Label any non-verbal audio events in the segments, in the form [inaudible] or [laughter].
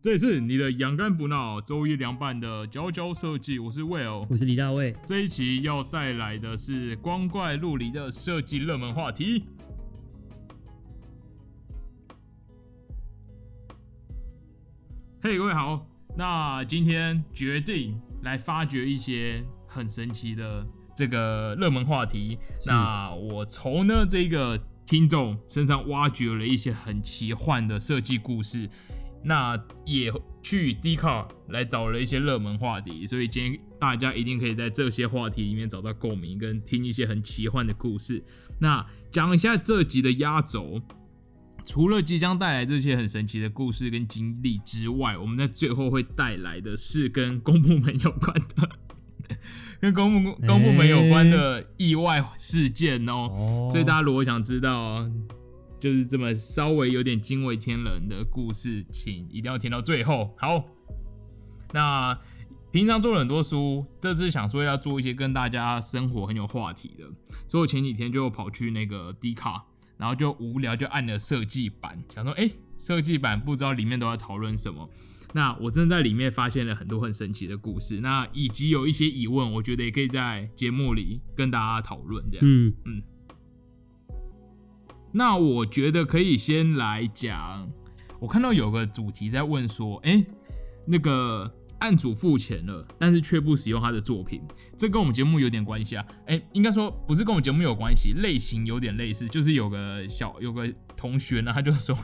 这里是你的养肝补脑周一凉拌的佼佼设计，我是 Will。我是李大卫。这一期要带来的是光怪陆离的设计热门话题。嘿，各位好，那今天决定来发掘一些很神奇的这个热门话题。那我从呢这个听众身上挖掘了一些很奇幻的设计故事。那也去 d c a r 来找了一些热门话题，所以今天大家一定可以在这些话题里面找到共鸣，跟听一些很奇幻的故事。那讲一下这集的压轴，除了即将带来这些很神奇的故事跟经历之外，我们在最后会带来的是跟公部门有关的，[laughs] 跟公部公部门有关的意外事件哦。所以大家如果想知道。就是这么稍微有点惊为天人的故事，请一定要听到最后。好，那平常做了很多书，这次想说要做一些跟大家生活很有话题的，所以我前几天就跑去那个 D 卡，然后就无聊就按了设计版，想说，哎，设计版不知道里面都在讨论什么。那我真的在里面发现了很多很神奇的故事，那以及有一些疑问，我觉得也可以在节目里跟大家讨论。这样，嗯嗯。那我觉得可以先来讲，我看到有个主题在问说，哎，那个案主付钱了，但是却不使用他的作品，这跟我们节目有点关系啊。哎，应该说不是跟我们节目有关系，类型有点类似，就是有个小有个同学呢，他就说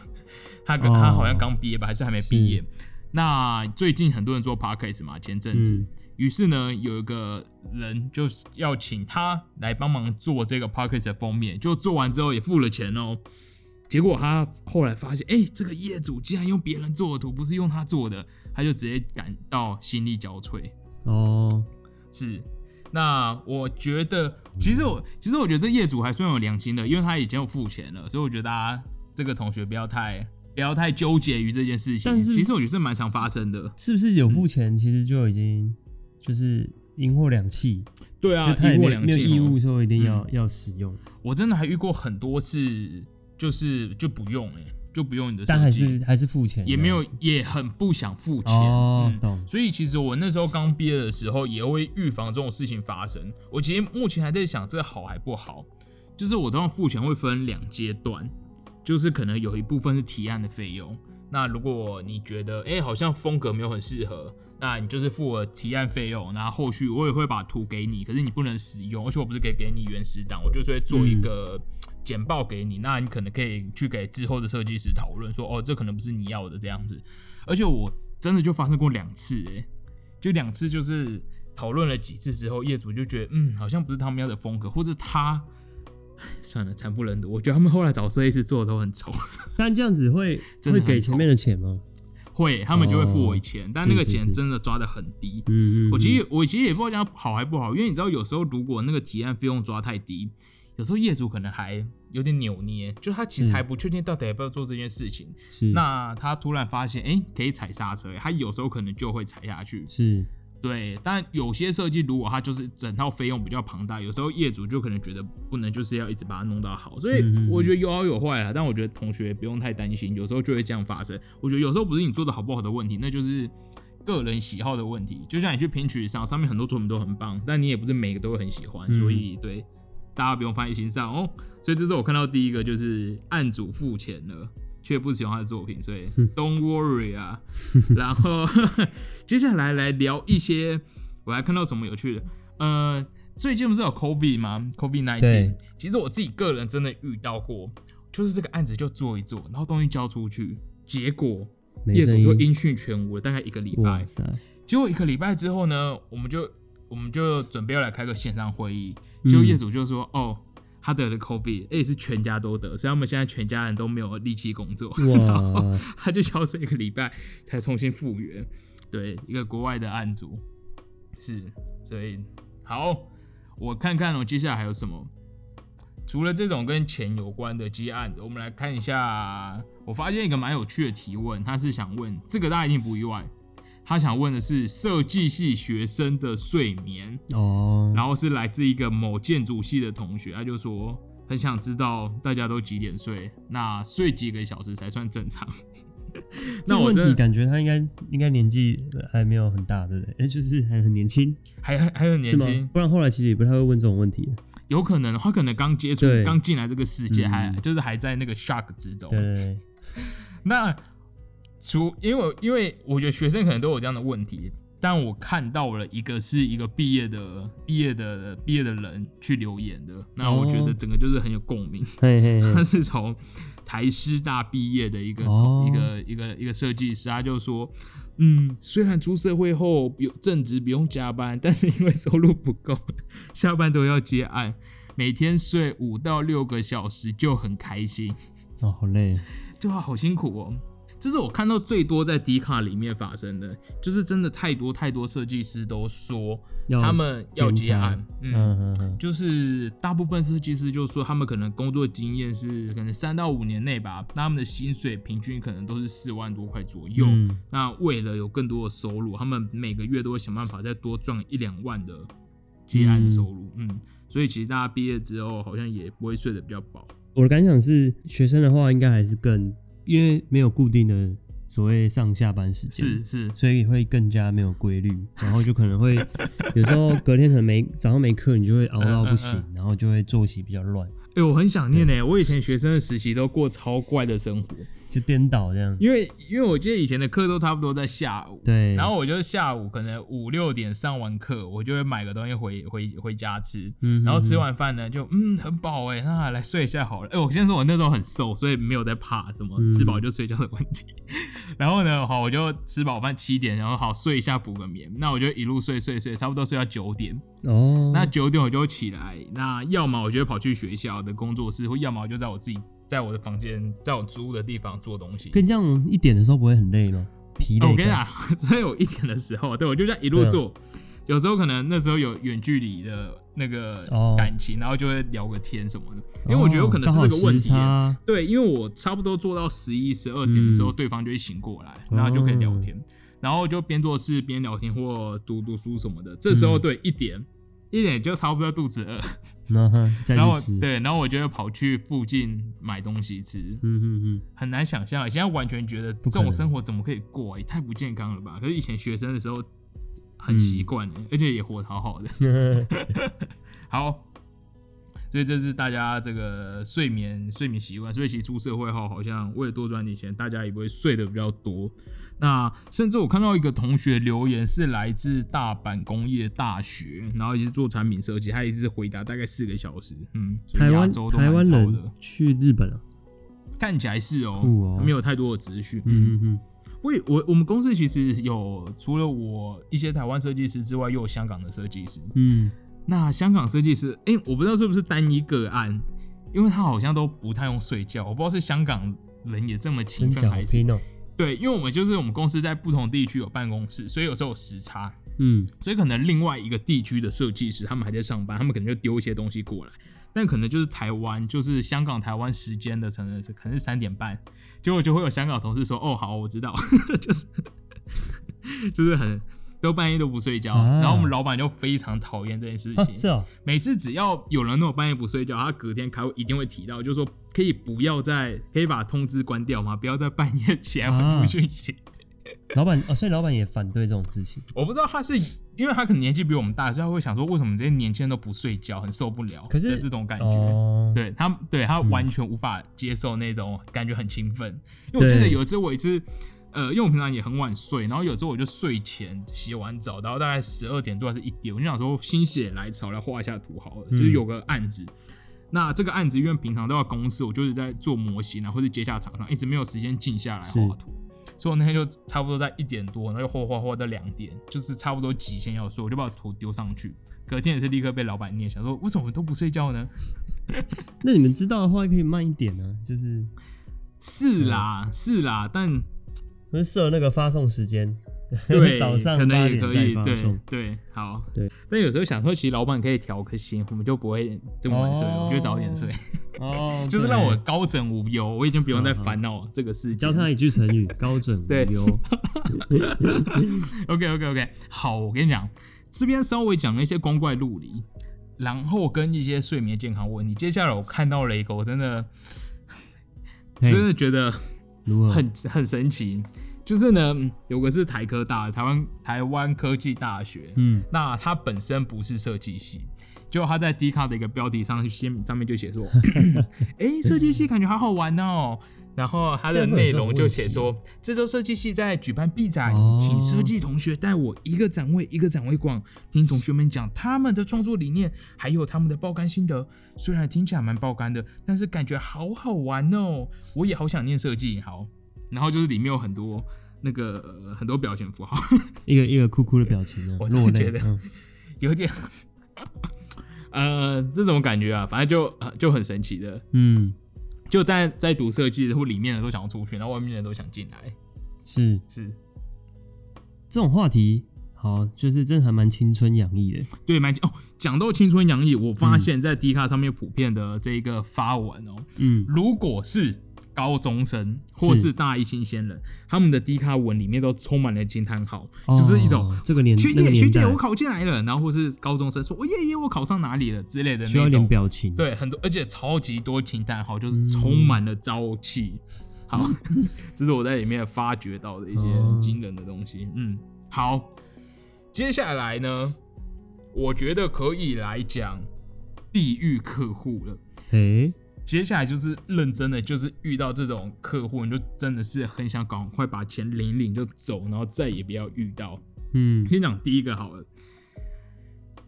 他跟他好像刚毕业吧，还是还没毕业。那最近很多人做 podcast 嘛，前阵子。于是呢，有一个人就是要请他来帮忙做这个 p o c k e t 的封面，就做完之后也付了钱哦。结果他后来发现，哎，这个业主竟然用别人做的图，不是用他做的，他就直接感到心力交瘁。哦，是。那我觉得，其实我其实我觉得这业主还算有良心的，因为他已经有付钱了，所以我觉得大家这个同学不要太不要太纠结于这件事情。但是其实我觉得蛮常发生的，是不是有付钱，其实就已经。就是银货两讫，对啊，就他也没有义务说一定要要使用。我真的还遇过很多次，就是就不用哎，就不用你的，但还是还是付钱，也没有也很不想付钱。哦，懂。所以其实我那时候刚毕业的时候，也会预防这种事情发生。我其实目前还在想这个好还不好，就是我都要付钱会分两阶段，就是可能有一部分是提案的费用。那如果你觉得哎好像风格没有很适合。那你就是付我提案费用，然后后续我也会把图给你，可是你不能使用，而且我不是给给你原始档，我就是会做一个简报给你，那你可能可以去给之后的设计师讨论，说哦，这可能不是你要的这样子。而且我真的就发生过两次，哎，就两次就是讨论了几次之后，业主就觉得嗯，好像不是他们要的风格，或者他算了，惨不忍睹。我觉得他们后来找设计师做的都很丑。[laughs] 但这样子会会给前面的钱吗？会，他们就会付我钱，但那个钱真的抓的很低。嗯嗯，我其实我其实也不知道讲好还不好，因为你知道有时候如果那个提案费用抓太低，有时候业主可能还有点扭捏，就他其实还不确定到底要不要做这件事情。是，那他突然发现，哎，可以踩刹车，他有时候可能就会踩下去。是。对，但有些设计如果它就是整套费用比较庞大，有时候业主就可能觉得不能就是要一直把它弄到好，所以我觉得有好有坏啦。但我觉得同学不用太担心，有时候就会这样发生。我觉得有时候不是你做的好不好的问题，那就是个人喜好的问题。就像你去评取上，上面很多作品都很棒，但你也不是每个都会很喜欢，所以对大家不用放在心上哦。所以这是我看到第一个，就是案主付钱了。却不喜欢他的作品，所以 [laughs] Don't worry 啊。[laughs] 然后 [laughs] 接下来来聊一些，我还看到什么有趣的？呃，最近不是有 COVID 吗？COVID nineteen。其实我自己个人真的遇到过，就是这个案子就做一做，然后东西交出去，结果业主就音讯全无了，大概一个礼拜。结果一个礼拜之后呢，我们就我们就准备要来开个线上会议，结果业主就说：“哦。”他得了 COVID，而且是全家都得，所以他们现在全家人都没有力气工作，[laughs] 然后他就消失一个礼拜才重新复原。对，一个国外的案组是，所以好，我看看我接下来还有什么。除了这种跟钱有关的接案，我们来看一下。我发现一个蛮有趣的提问，他是想问这个，大家一定不意外。他想问的是设计系学生的睡眠哦，然后是来自一个某建筑系的同学，他就说很想知道大家都几点睡，那睡几个小时才算正常？[laughs] 这个问题感觉他应该应该年纪还没有很大，对不对？哎，[laughs] 就是还很年轻，还还还很年轻？，不然后来其实也不太会问这种问题。有可能他可能刚接触对，刚进来这个世界，嗯还就是还在那个 shock 之中。对，[laughs] 那除因为因为我觉得学生可能都有这样的问题，但我看到了一个是一个毕业的毕业的毕业的人去留言的，那我觉得哦整个就是很有共鸣。嘿嘿 [laughs] 他，是从台师大毕业的一个、哦一个一个一个设计师，他就说，嗯，虽然出社会后有正职不用加班，但是因为收入不够，下班都要接案，每天睡五到六个小时就很开心，哦，好累，就好辛苦哦。这是我看到最多在迪卡里面发生的，就是真的太多太多设计师都说他们要兼差接案，嗯，嗯嗯嗯，就是大部分设计师就说他们可能工作经验是可能三到五年内吧，那他们的薪水平均可能都是四万多块左右。嗯那为了有更多的收入，他们每个月都会想办法再多赚一两万的接案收入。嗯所以其实大家毕业之后好像也不会睡得比较饱。我的感想是，学生的话应该还是更，因为没有固定的所谓上下班时间，是是，所以会更加没有规律，然后就可能会 [laughs] 有时候隔天可能没早上没课，你就会熬到不行，然后就会作息比较乱，哎、我很想念呢、我以前学生的时期都过超怪的生活，就颠倒这样。因为因为我记得以前的课都差不多在下午。对，然后我就下午可能五六点上完课，我就会买个东西回回回家吃，嗯然后吃嗯完饭呢就嗯很饱哎，那来睡一下好了。哎，我先说我那时候很瘦，所以没有在怕什么嗯吃饱就睡觉的问题。[laughs] 然后呢，好我就吃饱饭七点，然后好睡一下补个眠，那我就一路睡睡睡，差不多睡到九点。哦，那九点我就起来，那要么我就会跑去学校的工作室，或要么我就在我自己在我的房间，在我租的地方做东西。跟这样一点的时候不会很累吗？疲累、哦我跟你讲，在有 [laughs] 一点的时候，对我就这样一路做。有时候可能那时候有远距离的那个哦感情，然后就会聊个天什么的。因为我觉得有可能是这个问题对，因为我差不多做到十一、十二点的时候，嗯对方就会醒过来，然后就可以聊哦天，然后就边做事边聊天或读读书什么的。这时候嗯对一点。一点就差不多肚子饿，[laughs] 然后再然后，对，然后我就会跑去附近买东西吃，嗯嗯嗯，很难想象，现在完全觉得这种生活怎么可以过、啊？也太不健康了吧！可是以前学生的时候很习惯的，而且也活得好好的。嗯 [laughs] 好，所以这是大家这个睡眠睡眠习惯。所以其实出社会后，好像为了多赚点钱，大家也不会睡得比较多。那甚至我看到一个同学留言是来自大阪工业大学，然后也是做产品设计，他也是回答大概四个小时。嗯，台湾台湾人去日本啊，看起来是哦没有太多的资讯。嗯嗯嗯，我我我们公司其实有除了我一些台湾设计师之外，又有香港的设计师。嗯，那香港设计师，哎、我不知道是不是单一个案，因为他好像都不太用睡觉，我不知道是香港人也这么勤奋还是对，因为我们就是我们公司在不同地区有办公室，所以有时候有时差，嗯，所以可能另外一个地区的设计师他们还在上班，他们可能就丢一些东西过来，但可能就是台湾，就是香港、台湾时间的，可能是可能是三点半，结果就会有香港同事说：“哦，好，我知道。” [laughs] 就是就是很都半夜都不睡觉，啊然后我们老板就非常讨厌这件事情。啊是哦，每次只要有人那种半夜不睡觉，他隔天开会一定会提到，就是说可以不要再可以把通知关掉吗？不要在半夜起来回复啊讯息。老板哦，所以老板也反对这种事情，我不知道他是因为他可能年纪比我们大，所以他会想说，为什么这些年轻人都不睡觉，很受不了。可是的这种感觉，哦，对他，对他嗯完全无法接受那种感觉很兴奋。因为我记得有一次，我一次，呃，因为我平常也很晚睡，然后有时候我就睡前洗完澡，然后大概十二点多还是一点，我就想说心血来潮来画一下图好了，嗯就是有个案子。那这个案子因为平常都要公司，我就是在做模型啊，或者接下厂商，一直没有时间静下来是画图。所以我那天就差不多在一点多，然后又画画画到两点，就是差不多极限要睡，我就把图丢上去。隔天也是立刻被老板念，想说为什么我都不睡觉呢？[laughs] 那你们知道的话可以慢一点呢，就是是啦，是啦，但不是设那个发送时间，对，早上可能八点再也可以，对发送，对，好，对。但有时候想说，其实老板可以调颗心，我们就不会这么晚睡，哦我们就早点睡，哦，[laughs] 就是对让我高枕无忧，我已经不用再烦恼这个事情。教他一句成语“高枕无对忧 [laughs] OK OK OK，好，我跟你讲，这边稍微讲了一些光怪陆离，然后跟一些睡眠健康问题。接下来我看到了一个，我真的真的觉得如何？很很神奇，就是呢，有个是台科大，台湾台湾科技大学，嗯，那它本身不是设计系，结果他在 D 卡的一个标题上先上面就写说，[coughs] 哎、设计系感觉好好玩哦。然后它的内容就写说，这周设计系在举办 B 展，哦请设计同学带我一个展位一个展位逛，听同学们讲他们的创作理念，还有他们的爆肝心得。虽然听起来蛮爆肝的，但是感觉好好玩哦，我也好想念设计。好，然后就是里面有很多那个、呃很多表情符号，[laughs] 一个一个哭哭的表情呢 [laughs] 我，真觉得。嗯有点，[laughs] 呃，这种感觉啊，反正就呃就很神奇的，嗯，就在在读设计的或里面的都想要出去，然后外面的人都想进来，是是这种话题，好，就是真的还蛮青春洋溢的。对，蛮哦。讲到青春洋溢，我发现在 D 卡上面普遍的这一个发文哦，嗯，如果是高中生或是大一新鲜人，他们的低卡文里面都充满了惊叹号，就是一种哦这个年学姐学姐我考进来了，然后或是高中生说我耶耶我考上哪里了之类的需要一点那种。表情。对，很多，而且超级多惊叹号，就是充满了朝气。好，[laughs] 这是我在里面发掘到的一些哦惊人的东西。嗯，好，接下来呢，我觉得可以来讲地狱客户了。诶，接下来就是认真的，就是遇到这种客户，你就真的是很想赶快把钱领一领就走，然后再也不要遇到。嗯，先讲第一个好了。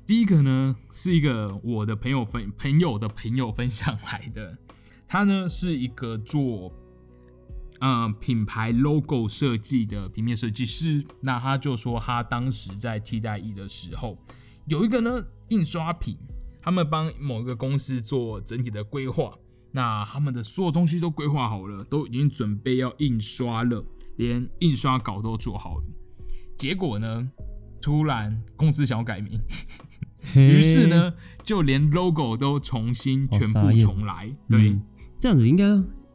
第一个呢是一个我的朋友分朋友的朋友分享来的，他呢是一个做呃品牌 logo 设计的平面设计师。那他就说他当时在替代役的时候，有一个呢印刷品，他们帮某一个公司做整体的规划，那他们的所有东西都规划好了，都已经准备要印刷了，连印刷稿都做好了。结果呢，突然公司想要改名，于是呢，就连 logo 都重新全部重来。嘿，对，嗯这样子应该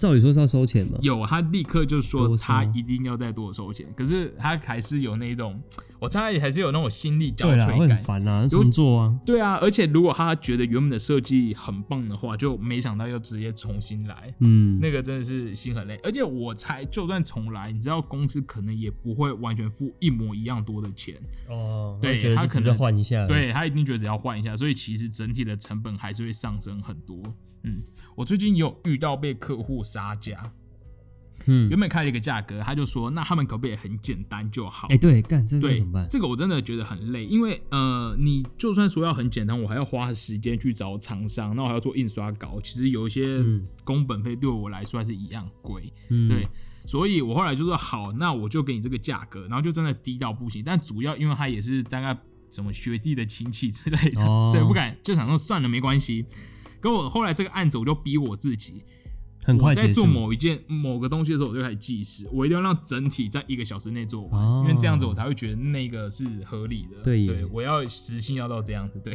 照理说是要收钱嘛？有他立刻就说他一定要再多收钱，可是他还是有那种，我猜还是有那种心力交瘁感。很烦啊，重做啊。对啊，而且如果他觉得原本的设计很棒的话，就没想到要直接重新来，嗯，那个真的是心很累。而且我猜，就算重来，你知道公司可能也不会完全付一模一样多的钱，哦，对他可能换一下。，对他一定觉得只要换一下，所以其实整体的成本还是会上升很多。嗯，我最近也有遇到被客户杀价，嗯，原本开了一个价格，他就说那他们可不可以很简单就好？哎，对，干这个对怎么办？这个我真的觉得很累，因为呃，你就算说要很简单，我还要花时间去找厂商，那我还要做印刷稿，其实有一些嗯工本费对我来说还是一样贵。嗯，对，所以我后来就说好，那我就给你这个价格，然后就真的低到不行。但主要因为他也是大概什么学弟的亲戚之类的，哦所以不敢，就想说算了，没关系。跟我后来这个案子，我就逼我自己，很快我在做。某一件某个东西的时候，我就开始计时，我一定要让整体在一个小时内做完，哦因为这样子我才会觉得那个是合理的。对对，我要时薪要到这样子。对，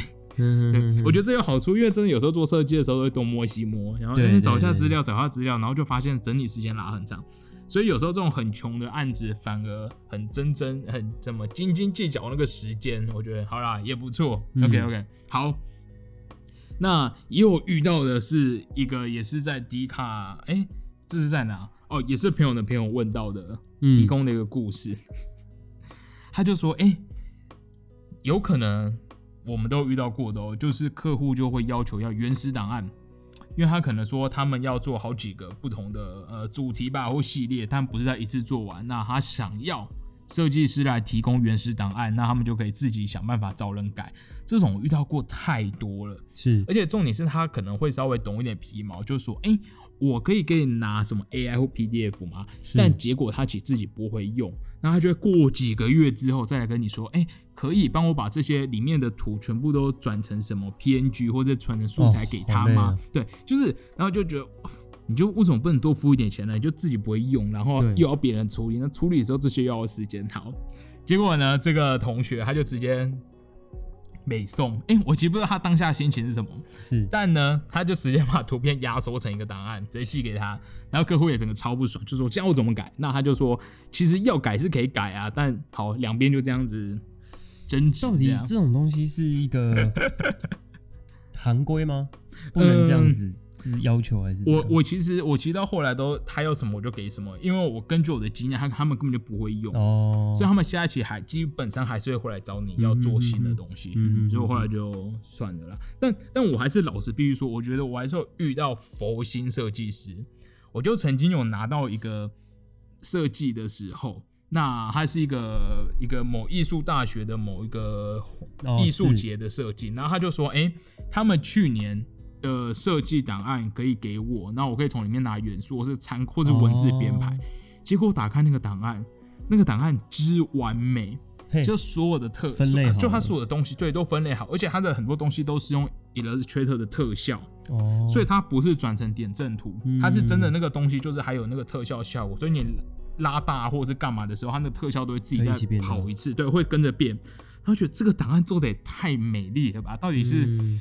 我觉得这有好处，因为真的有时候做设计的时候都会东摸西摸，然后找一下对资料，找一下资料，然后就发现整体时间拉很长。所以有时候这种很穷的案子，反而很真真很怎么斤斤计较那个时间，我觉得好啦也不错。嗯 OK OK，好。那也有遇到的是一个也是在迪卡，哎、这是在哪？哦，也是朋友的朋友问到的，嗯提供的一个故事。[laughs] 他就说，哎、有可能我们都遇到过的哦，就是客户就会要求要原始档案，因为他可能说他们要做好几个不同的呃主题吧或系列，但不是在一次做完，那他想要设计师来提供原始档案，那他们就可以自己想办法找人改。这种遇到过太多了，是而且重点是他可能会稍微懂一点皮毛，就说，哎、我可以给你拿什么 AI 或 PDF 吗？但结果他其实自己不会用，那他就会过几个月之后再来跟你说，哎、可以帮我把这些里面的图全部都转成什么 PNG 或者传成素材给他吗？哦啊对，就是，然后就觉得。你就为什么不能多付一点钱呢？你就自己不会用，然后又要别人处理，那处理的时候这些又要时间。好，结果呢，这个同学他就直接美送，哎、我其实不知道他当下心情是什么，是，但呢，他就直接把图片压缩成一个档案，直接寄给他，然后客户也整个超不爽，就说这样我怎么改？那他就说，其实要改是可以改啊，但好两边就这样子争执到底。这种东西是一个 [laughs] 行规吗？[laughs] 不能这样子是要求还是？我我其实我其实到后来都他要什么我就给什么，因为我根据我的经验，他他们根本就不会用，哦，所以他们下一期还基本上还是会回来找你要做新的东西，嗯嗯嗯嗯所以我后来就算了啦。但但我还是老实必须说，我觉得我还是有遇到佛心设计师，我就曾经有拿到一个设计的时候。那它是一个一个某艺术大学的某一个哦艺术节的设计，然后他就说，哎、他们去年的设计档案可以给我，那我可以从里面拿元素或是参或是文字编排。哦。结果打开那个档案，那个档案之完美，就所有的特分类就它所有的东西对都分类好，而且它的很多东西都是用 Illustrator 的特效，哦，所以它不是转成点阵图，嗯。它是真的那个东西就是还有那个特效效果，所以你拉大或者是干嘛的时候，它那个特效都会自己再跑一次，对，会跟着变。他觉得这个档案做的也太美丽了吧？到底是、嗯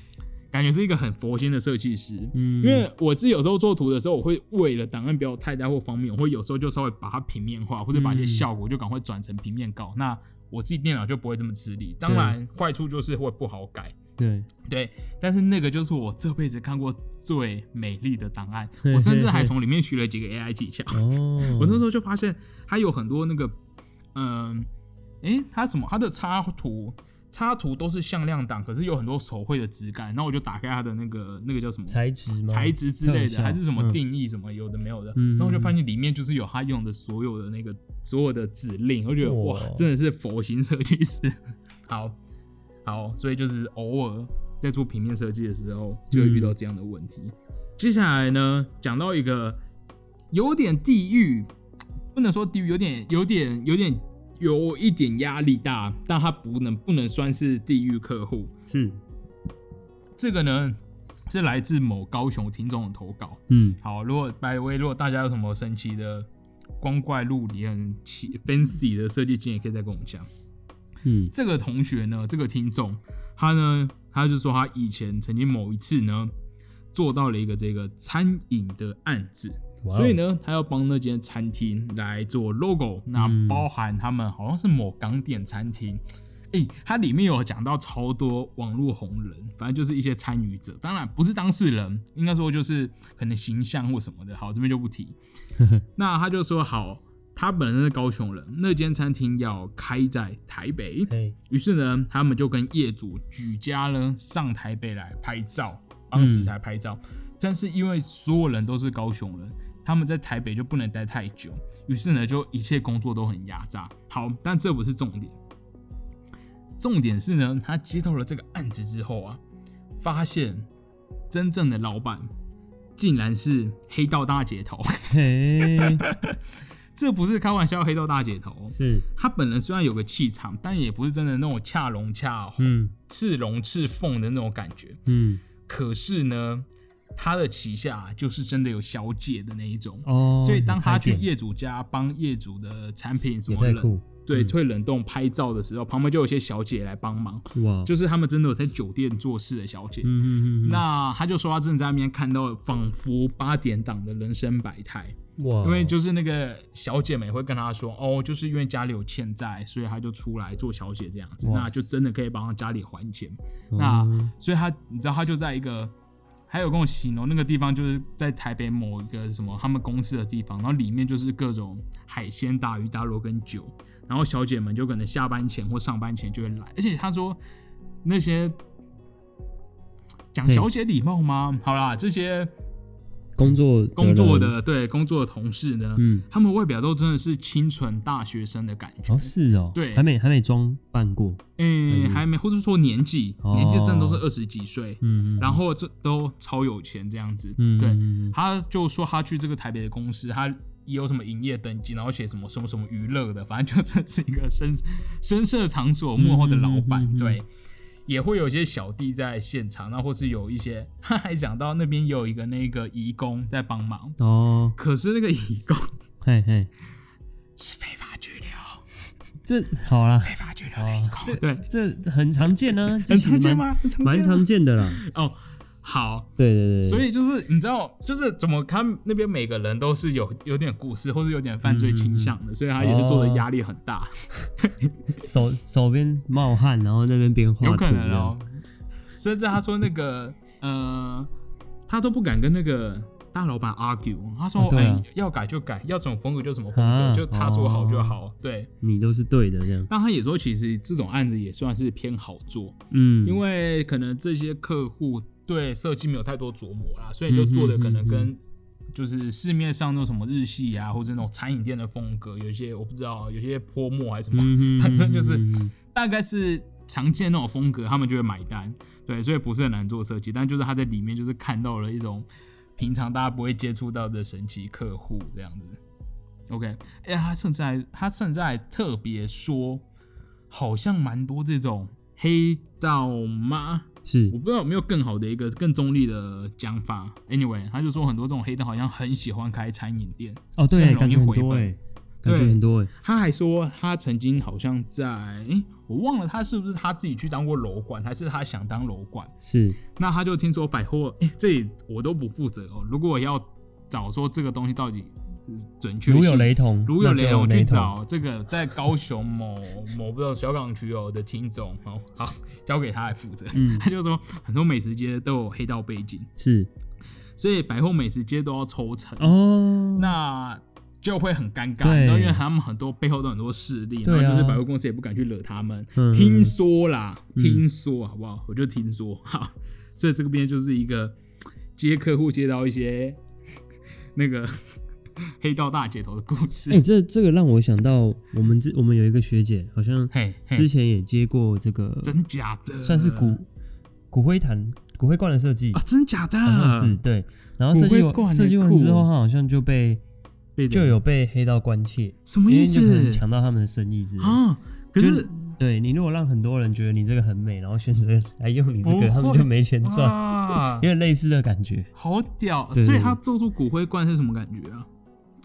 感觉是一个很佛心的设计师，嗯，因为我自己有时候做图的时候，我会为了档案不要太大或方便，我会有时候就稍微把它平面化，或者把一些嗯效果就赶快转成平面稿。那我自己电脑就不会这么吃力。当然，坏处就是会不好改。对，对，但是那个就是我这辈子看过最美丽的档案，我甚至还从里面学了几个 AI 技巧。哦，[laughs] 我那时候就发现它有很多那个，嗯、诶，它什么？它的插图插图都是向量档，可是有很多手绘的质感。然后我就打开它的那个那个叫什么材质吗？材质之类的，还是什么嗯定义什么有的没有的，嗯然后我就发现里面就是有他用的所有的那个所有的指令，我觉得哇哇，真的是佛型设计师。[laughs] 好，好，所以就是偶尔在做平面设计的时候，就会遇到这样的问题。接下来呢，讲到一个有点地狱，不能说地狱，有点有点有点有一点压力大，但他不能不能算是地狱客户。是，这个呢是来自某高雄听众的投稿。嗯，好，如果百威，如果大家有什么神奇的光怪陆离、很奇 fancy 的设计经验，可以再跟我们讲。嗯，这个同学呢，这个听众，他呢，他就说他以前曾经某一次呢，做到了一个这个餐饮的案子，所以呢，他要帮那间餐厅来做 logo，那嗯包含他们好像是某港点餐厅。诶、它里面有讲到超多网络红人，反正就是一些参与者，当然不是当事人，应该说就是可能形象或什么的。好，这边就不提。[laughs] 那他就说好，他本身是高雄人，那间餐厅要开在台北，嘿，于是呢，他们就跟业主举家呢上台北来拍照，当时才拍照。但是因为所有人都是高雄人，他们在台北就不能待太久，于是呢，就一切工作都很压榨。好，但这不是重点，重点是呢，他接到了这个案子之后啊，发现真正的老板竟然是黑道大姐头，嘿，[laughs] 这不是开玩笑，黑道大姐头。是，他本人虽然有个气场，但也不是真的那种恰龙恰凤、嗯赤龙赤凤的那种感觉。嗯，可是呢，他的旗下就是真的有小姐的那一种。哦，所以当他去业主家帮业主的产品什么冷对嗯。退冷冻拍照的时候，旁边就有些小姐来帮忙，哇，就是他们真的有在酒店做事的小姐。嗯嗯嗯，那他就说他真的在那边看到仿佛八点档的人生百态，哇，因为就是那个小姐们也会跟他说，哦，就是因为家里有欠债，所以他就出来做小姐这样子，那就真的可以帮他家里还钱。哦。那所以他，你知道，他就在一个，还有跟我形容那个地方，就是在台北某一个什么他们公司的地方，然后里面就是各种海鲜、大鱼大肉跟酒，然后小姐们就可能下班前或上班前就会来，而且他说那些讲小姐礼貌吗？好啦，这些工作工作，的对工作的同事呢，嗯，他们外表都真的是清纯大学生的感觉。哦是哦，对。还没还没装扮过，嗯，还没，或者说年纪，哦。年纪真的都是二十几岁，嗯，嗯然后这都超有钱这样子。嗯，对，他就说他去这个台北的公司，他也有什么营业登记，然后写什么什么什么娱乐的，反正就真是一个深深色场所幕后的老板。嗯嗯嗯嗯。对，也会有一些小弟在现场，那或是有一些，他还讲到那边有一个那个义工在帮忙，哦，可是那个义工嘿嘿，是非法拘留，这好啦，非法拘留的义工。对，这很常见啊，很常见吗？蛮常见的啦，哦。好，对对对，所以就是你知道，就是怎么看那边每个人都是有有点故事，或是有点犯罪倾向的，所以他也是做的压力很大，[laughs] 手 [laughs] 手边冒汗，然后那边边画有可能哦。甚至他说那个呃，他都不敢跟那个大老板 argue，他说：“哎、哦对啊。要改就改，要什么风格就什么风格，啊就他说好就好。对，你都是对的这样。但他也说，其实这种案子也算是偏好做，嗯，因为可能这些客户对设计没有太多琢磨啦，所以就做的可能嗯跟就是市面上那种什么日系啊，或者那种餐饮店的风格，有一些我不知道，有些泼墨还是什么，[laughs] 反正就是大概是常见那种风格，他们就会买单。对，所以不是很难做设计，但就是他在里面就是看到了一种平常大家不会接触到的神奇客户这样子。OK，哎、他甚至还他甚至还特别说，好像蛮多这种黑道吗？是我不知道有没有更好的一个更中立的讲法。Anyway，他就说很多这种黑道好像很喜欢开餐饮店，哦，对，感觉很多哎，感觉对很多哎，他还说他曾经好像在，诶我忘了他是不是他自己去当过楼管，还是他想当楼管。是那他就听说百货，哎、这里我都不负责哦。如果我要找说这个东西到底呃准确，如有雷同，如有雷同，我去找这个在高雄某 [laughs] 某不知道小港区哦的听众哦，好交给他来负责。嗯。[laughs] 他就说很多美食街都有黑道背景，是。所以百货美食街都要抽成。哦，那就会很尴尬，因为他们很多背后都很多势力，然后就是百货公司也不敢去惹他们。嗯。听说啦，嗯。听说好不好？我就听说，[laughs] 好，所以这个边就是一个接客户接到一些那个 [laughs] 黑道大姐头的故事。哎，这这个让我想到我们之我们有一个学姐，好像嘿，之前也接过这个，真的假的？算是骨骨灰坛骨灰罐的设计啊，，真的假的？好像是对。然后设计完设计完之后，哦他好像就被被就有被黑道关切，什么意因为就可能思抢到他们的生意之类的。啊？可就是对你如果让很多人觉得你这个很美，然后选择来用你这个，他们就没钱赚，哇有，点类似的感觉。好屌！所以他做出骨灰罐是什么感觉啊？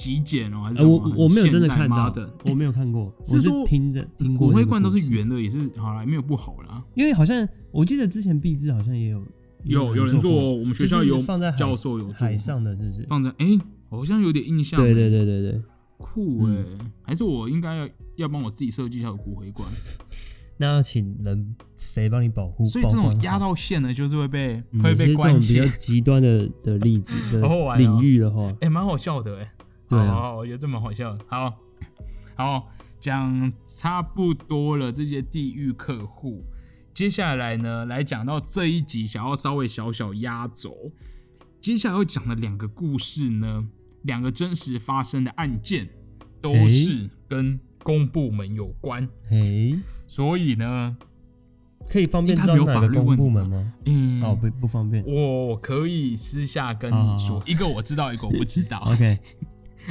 极简哦，还是呃，我我没有真的看到的，[laughs] 我没有看过，[laughs] 我是听着听过那个骨灰罐都是圆的，也是好啦，没有不好啦。因为好像我记得之前壁纸好像也有有有人做我们学校有放在海教授有做海上的，是不是？放在哎、好像有点印象。对对对对对。酷哎、嗯还是我应该要要帮我自己设计一下骨灰罐。[laughs] 那要请人谁帮你保护？所以这种压到线的，就是会被、嗯会被这种比较，极端的的例子的领域的话，哎、蛮好笑的哎、对啊好好好我觉得这蛮好笑的。好，好讲差不多了这些地域客户，接下来呢，来讲到这一集想要稍微小小压轴。接下来要讲的两个故事呢，两个真实发生的案件，都是跟公部门有关，嘿，所以呢，可以方便知道哪个公法律问部门吗？嗯，哦，不不方便。我可以私下跟你说，好一个我知道，一个我不知道。[laughs] OK，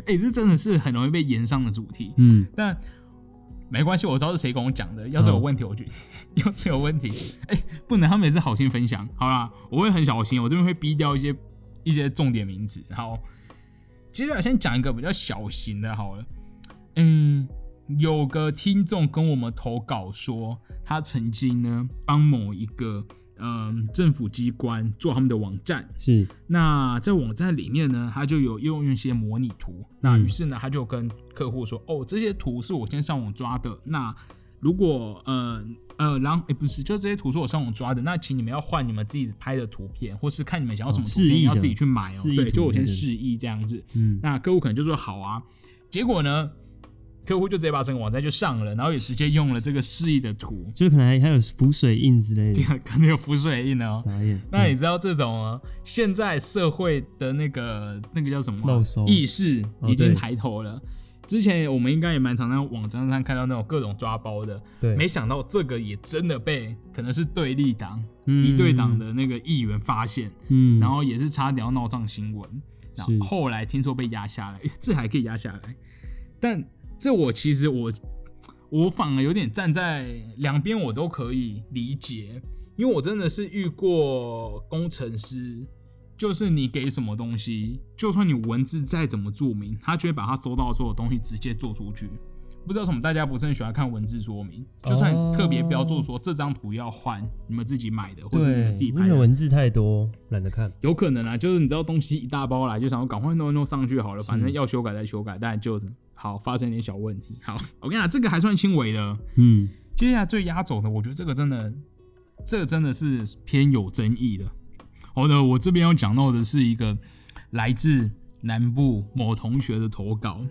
哎、这真的是很容易被延上的主题，嗯，但没关系，我知道是谁跟我讲的。要是有问题，我就 [laughs] 要是有问题，哎、不能，他们也是好心分享，好啦，我会很小心，我这边会逼掉一些一些重点名字。好，接下来先讲一个比较小型的，好了，嗯。有个听众跟我们投稿说，他曾经呢帮某一个嗯政府机关做他们的网站，是那在网站里面呢，他就有用一些模拟图。那嗯于是呢，他就跟客户说：“哦，这些图是我先上网抓的。那如果呃呃，然后诶不是，就这些图是我上网抓的。那请你们要换你们自己拍的图片，或是看你们想要什么图片，要自己去买哦。对，就我先示意这样子。嗯，那客户可能就说好啊。结果呢，客户就直接把整个网站就上了，然后也直接用了这个示意的图，[laughs] 就可能还还有浮水印之类的，对可能有浮水印哦。[laughs] 傻眼。那你知道这种啊，现在社会的那个那个叫什么意识哦已经抬头了。之前我们应该也蛮常在网站上看到那种各种抓包的，对，没想到这个也真的被可能是对立党、嗯敌对党，的那个议员发现，嗯，然后也是差点要闹上新闻。然后来听说被压下来，诶 [laughs] 这还可以压下来，但这我其实我我反而有点站在两边，我都可以理解，因为我真的是遇过工程师，就是你给什么东西，就算你文字再怎么注明，他就会把他收到的所有东西直接做出去。不知道什么大家不是很喜欢看文字说明，就算特别标注说这张图要换，你们自己买的，或者你们自己，拍的，为文字太多，懒得看。有可能啊，就是你知道东西一大包来，就想要赶快弄一弄上去好了，反正要修改再修改，但就是好发生一点小问题。好，我跟你讲，这个还算轻微的。嗯，接下来最压轴的，我觉得这个真的，这个真的是偏有争议的。好的，我这边要讲到的是一个来自南部某同学的投稿，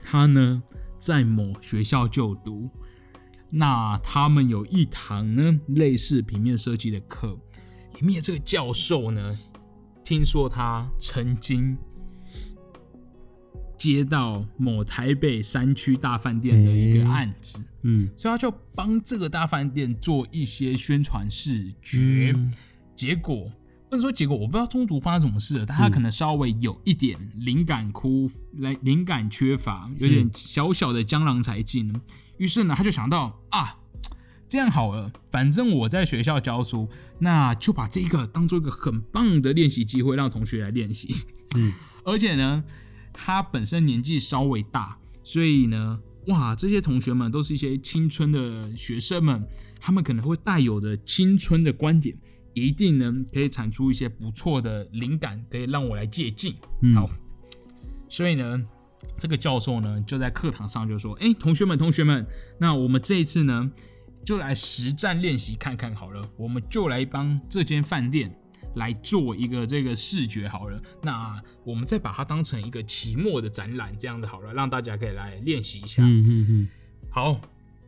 他呢在某学校就读，那他们有一堂呢类似平面设计的课，里面这个教授呢，听说他曾经接到某台北山区大饭店的一个案子，嗯，所以他就帮这个大饭店做一些宣传视觉，嗯结果。不能说结果，我不知道中途发生什么事了，但他可能稍微有一点灵感枯，来灵感缺乏，有点小小的江郎才尽。于是呢，他就想到啊，这样好了，反正我在学校教书，那就把这一个当做一个很棒的练习机会，让同学来练习。嗯，[laughs] 而且呢，他本身年纪稍微大，所以呢，哇，这些同学们都是一些青春的学生们，他们可能会带有着青春的观点，一定能可以产出一些不错的灵感，可以让我来借鉴。嗯好，所以呢，这个教授呢就在课堂上就说：“哎、同学们，同学们，那我们这一次呢，就来实战练习看看好了，我们就来帮这间饭店来做一个这个视觉好了。那我们再把它当成一个期末的展览，这样子好了，让大家可以来练习一下。嗯嗯嗯，好，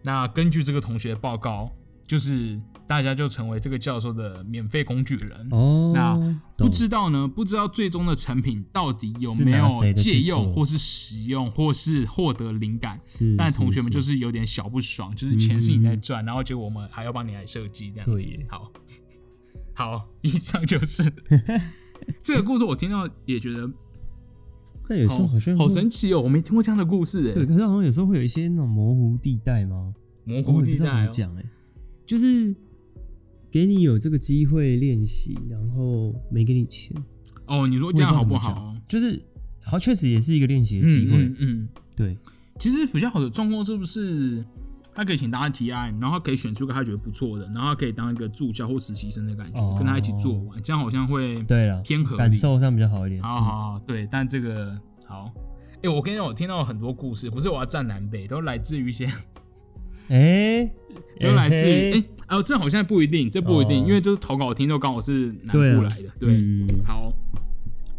那根据这个同学的报告，就是大家就成为这个教授的免费工具人。哦，那不知道呢？不知道最终的成品到底有没有借用，或是使用，或是获得灵感？是，但同学们就是有点小不爽，就是钱是你在赚，然后结果我们还要帮你来设计这样子对。好，好，以上就是 [laughs] 这个故事，我听到也觉得但有时候好像好会神奇哦，我没听过这样的故事哎。对，可是好像有时候会有一些那种模糊地带吗？模糊地带哦，么讲哎、就是给你有这个机会练习，然后没给你钱，哦，你说这样好不好？就是好，确实也是一个练习的机会。嗯嗯嗯对，其实比较好的状况是不是他可以请大家提案，然后他可以选出一个他觉得不错的，然后他可以当一个助教或实习生的感觉，哦。跟他一起做完，这样好像会对了，偏合理。感受上比较好一点。好好好，对，但这个好，哎、我跟你讲，我听到很多故事，不是我要站南北，都来自于一些，[laughs] 哎、[laughs] 都来自于，哎、嘿哦，这好像不一定，这不一定，哦。因为就是投稿听众刚好是南部来的，对，嗯。好，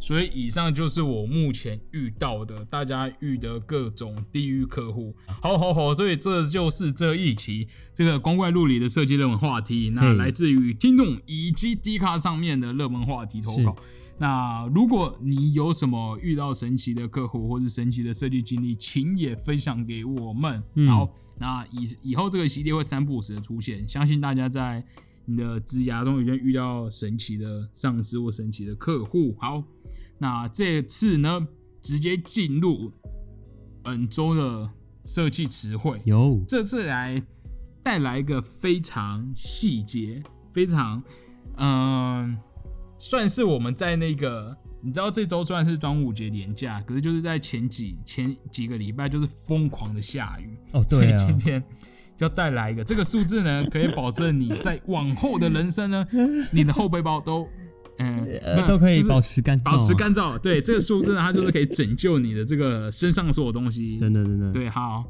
所以以上就是我目前遇到的大家遇的各种地狱客户。好好好，所以这就是这一期这个光怪陆离的设计热门话题，那来自于听众以及 D 卡上面的热门话题投稿。那如果你有什么遇到神奇的客户或是神奇的设计经历，请也分享给我们。嗯好，那以以后这个系列会三不五时的出现，相信大家在你的职涯中已经遇到神奇的上司或神奇的客户。好，那这次呢，直接进入本周的设计词汇。有。这次来带来一个非常细节、非常嗯、算是我们在那个你知道这周虽然是端午节连假，可是就是在前几前几个礼拜就是疯狂的下雨，哦，所以今天就要带来一个这个数字呢，可以保证你在往后的人生呢，你的后背包都嗯、呃都可以保持干燥，保持干燥。对，这个数字呢，它就是可以拯救你的这个身上所有东西。真的真的，对，好，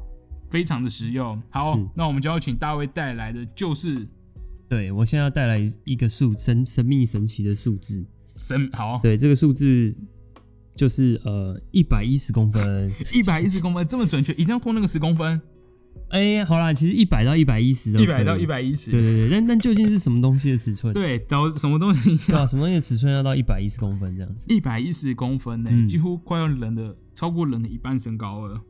非常的实用。好，那我们就要请大卫带来的就是对我现在要带来一个数神神秘神奇的数字，神好对，这个数字就是呃一百一十公分。[laughs] 一百一十公分，这么准确，一定要拖那个十公分，哎、好啦，其实一百到一百一十都一百到一百一十。对对对，但 [laughs] 但究竟是什么东西的尺寸？对，到什么东西对啊，什么东西的尺寸要到一百一十公分这样子？一百一十公分呢、嗯几乎快要人的超过人的一半身高了。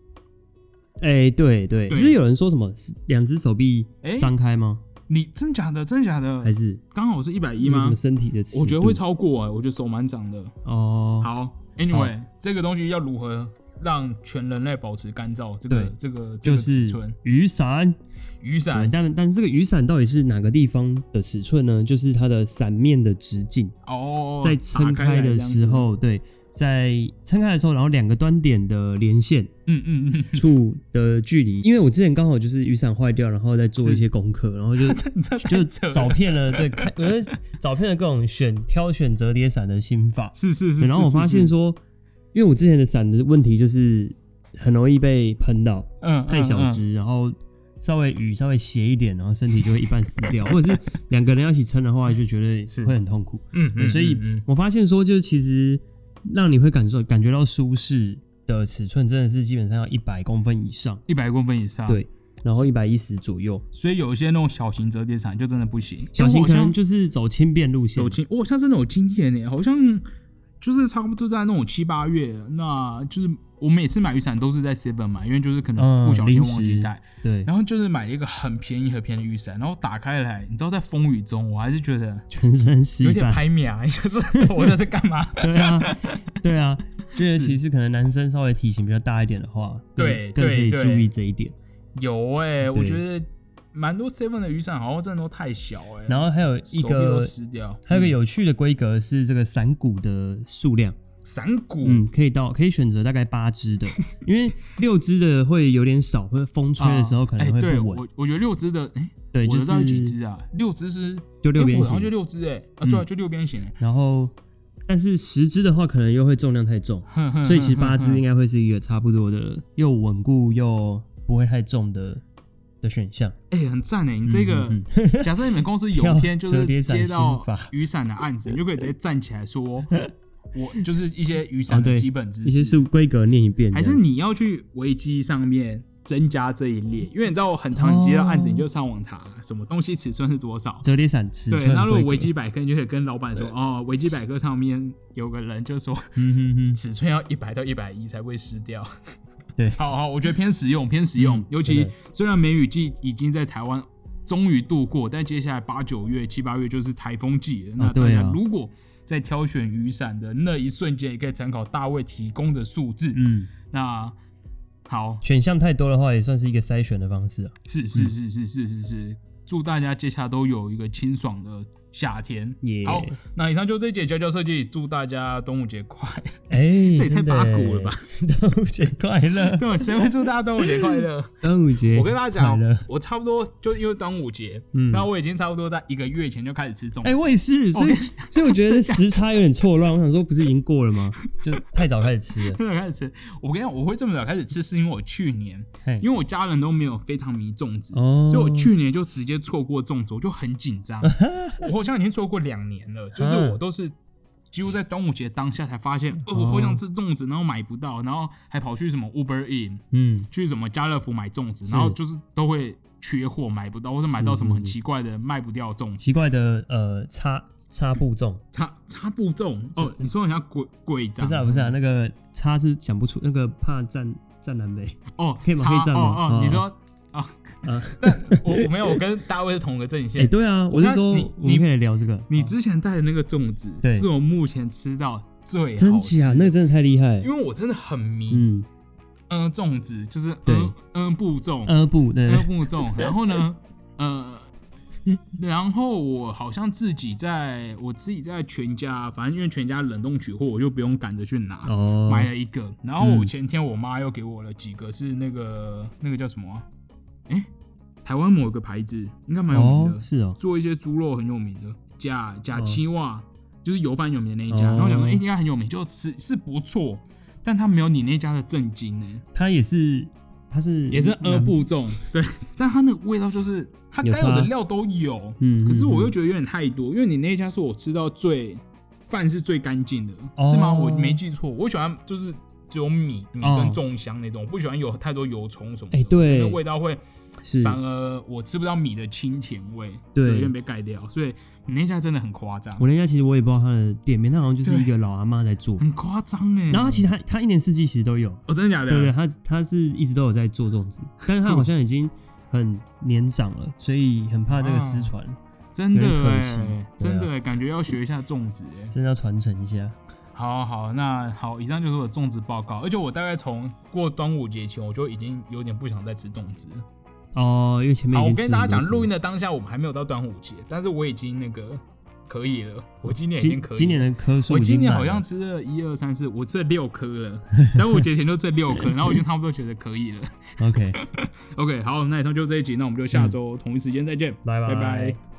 哎、对对，对是不是有人说什么是两只手臂哎张开吗？你真假的？真假的？还是刚好是一百一吗有什么？身体的尺度？我觉得会超过哎、我觉得手蛮长的。哦。好，Anyway，这个东西要如何让全人类保持干燥？这个对这个就是，雨伞，雨伞。但但这个雨伞到底是哪个地方的尺寸呢？就是它的伞面的直径，哦，在撑开的时，候，对，在撑开的时候，然后两个端点的连线嗯嗯嗯，处的距离，因为我之前刚好就是雨伞坏掉，然后在做一些功课，然后就 [laughs] 就找遍了，对，看我就找遍了各种选挑选折叠伞的心法，是是是，对然后我发现是，说，因为我之前的伞的问题就是很容易被喷到，嗯，太小嗯，只，然后稍微雨稍微斜一点，然后身体就会一半湿掉，[laughs] 或者是两个人要一起撑的话，就觉得是会很痛苦。嗯嗯所以嗯我发现说，就是其实让你会感受感觉到舒适的尺寸，真的是基本上要一百公分以上，一百公分以上，，对，然后一百一十左右。所以有一些那种小型折叠伞就真的不行。小型可能就是走轻便路线走轻，我好像真的有经验呢，好像就是差不多在那种七八月，那就是我每次买雨伞都是在 Seven 买，因为就是可能嗯不小心忘记时带，对，然后就是买了一个很便宜很便宜的雨伞，然后打开来，你知道在风雨中，我还是觉得全身湿有点。拍面啊，[laughs] 就是我这是干嘛？[laughs] 对啊，对啊，就是其实可能男生稍微体型比较大一点的话，对更可以注意这一点。有哎、我觉得蛮多 Seven 的雨伞好像真的都太小哎、然后还有一个湿掉，还有一个嗯。有趣的规格是这个伞骨的数量，伞骨，嗯，可以到可以选择大概八支的，[laughs] 因为六支的会有点少，或者风吹的时候可能会哎对。我我觉得六支的，哎、对，就我的到底几是支啊？六支是就六边哎我好像就，六支哎、啊对就六边形哎、然后但是十支的话可能又会重量太重，[laughs] 所以其实八支应该会是一个差不多的，又稳固又不会太重的的选项。哎、很赞哎！你这个，嗯 [laughs] 假设你们公司有跳一天就是接到雨伞的案子，你就可以直接站起来说，[laughs] 我就是一些雨伞的基本知识，一些是规格念一遍还是你要去维基上面增加这一列？因为你知道我很常接到案子，哦你就上网查什么东西尺寸是多少。折叠伞尺寸对，那如果维基百科，你就可以跟老板说，哦，维基百科上面有个人就说嗯哼哼，尺寸要一百到一百一才会湿掉。对好好，我觉得偏实用，偏实用。嗯尤其虽然梅雨季已经在台湾终于度过，但接下来八九月、七八月就是台风季了。那大家如果在挑选雨伞的那一瞬间，也可以参考大卫提供的数字。嗯，那好，选项太多的话，也算是一个筛选的方式啊。是是是是是是是，祝大家接下来都有一个清爽的夏天。好，那以上就这一节教教设计，祝大家端午节快乐！哎，[laughs] 这也太八股了吧！端午节快乐，[laughs] 对，谁会祝大家端午节快乐？端午节，我跟大家讲我差不多就因为端午节，嗯然后我已经差不多在一个月前就开始吃粽子。哎，我也是，所以 [laughs] 所以我觉得时差有点错乱。我想说，不是已经过了吗？就太早开始吃了。太早开始吃，我跟你讲，我会这么早开始吃，是因为我去年，因为我家人都没有非常迷粽子，哦，所以我去年就直接错过粽子，我就很紧张。我好像已经错过两年了，就是我都是几乎在端午节当下才发现，哦，我好想吃粽子，然后买不到，然后还跑去什么 Uber In，嗯，去什么家乐福买粽子，然后就是都会缺货，买不到，或者买到什么很奇怪的卖不掉粽子。奇怪的呃差擦布粽，擦擦布粽？哦，你说很像鬼鬼章？不是啊不是啊，那个擦是想不出，那个怕占占南北。哦，可以吗？擦可以站吗？哦你说啊啊，[laughs] 但我我没有，我跟大卫是同个阵哎，线。对啊，我是说你可以聊这个。你哦之前带的那个粽子，对是我目前吃到最好真吃假？那个真的太厉害。因为我真的很迷，嗯嗯，粽子就是嗯嗯布粽，嗯布，对嗯布粽，然后呢，呃。然后我好像自己在我自己在全家，反正因为全家冷冻取货，我就不用赶着去拿，哦，买了一个。然后我嗯前天我妈又给我了几个，是那个那个叫什么、啊？哎、台湾某个牌子应该蛮有名的，哦是哦，做一些猪肉很有名的，假假哦七袜，就是油饭有名的那一家。哦然后讲说，哎、应该很有名，就吃是不错，但它没有你那家的正经呢、它也是它是也是二南步重，对，但它那个味道就是它有该有的差料都有，嗯，可是我又嗯觉得有点太多，因为你那一家是我吃到最饭是最干净的，哦是吗？我没记错，我喜欢就是只有米米哦跟粽香那种，我不喜欢有太多油葱什么的，哎对那味道会是反而我吃不到米的清甜味，对有点被盖掉，所以你那家真的很夸张，我那家其实我也不知道它的店面，它好像就是一个老阿妈在做。很夸张哎。然后其实它它一年四季其实都有，哦，真的假的？对对，它它是一直都有在做粽子，但是它好像已经很年长了，所以很怕这个失传，真的可哎惜真的哎，感觉要学一下粽子哎。真的要传承一下。好好，那好，以上就是我的粽子报告。而且我大概从过端午节前，我就已经有点不想再吃粽子了。哦，因为前面我跟大家讲，录音的当下我们还没有到端午节，但是我已经那个可以了，我今年已经可以了。今今年的颗数我今年好像吃了一二三四，我吃了六颗了。[laughs] 端午节前就这六颗，然后我就差不多觉得可以了。[laughs] OK，OK，[laughs] 好，那以上就这一集，那我们就下周同一时间再见，拜拜拜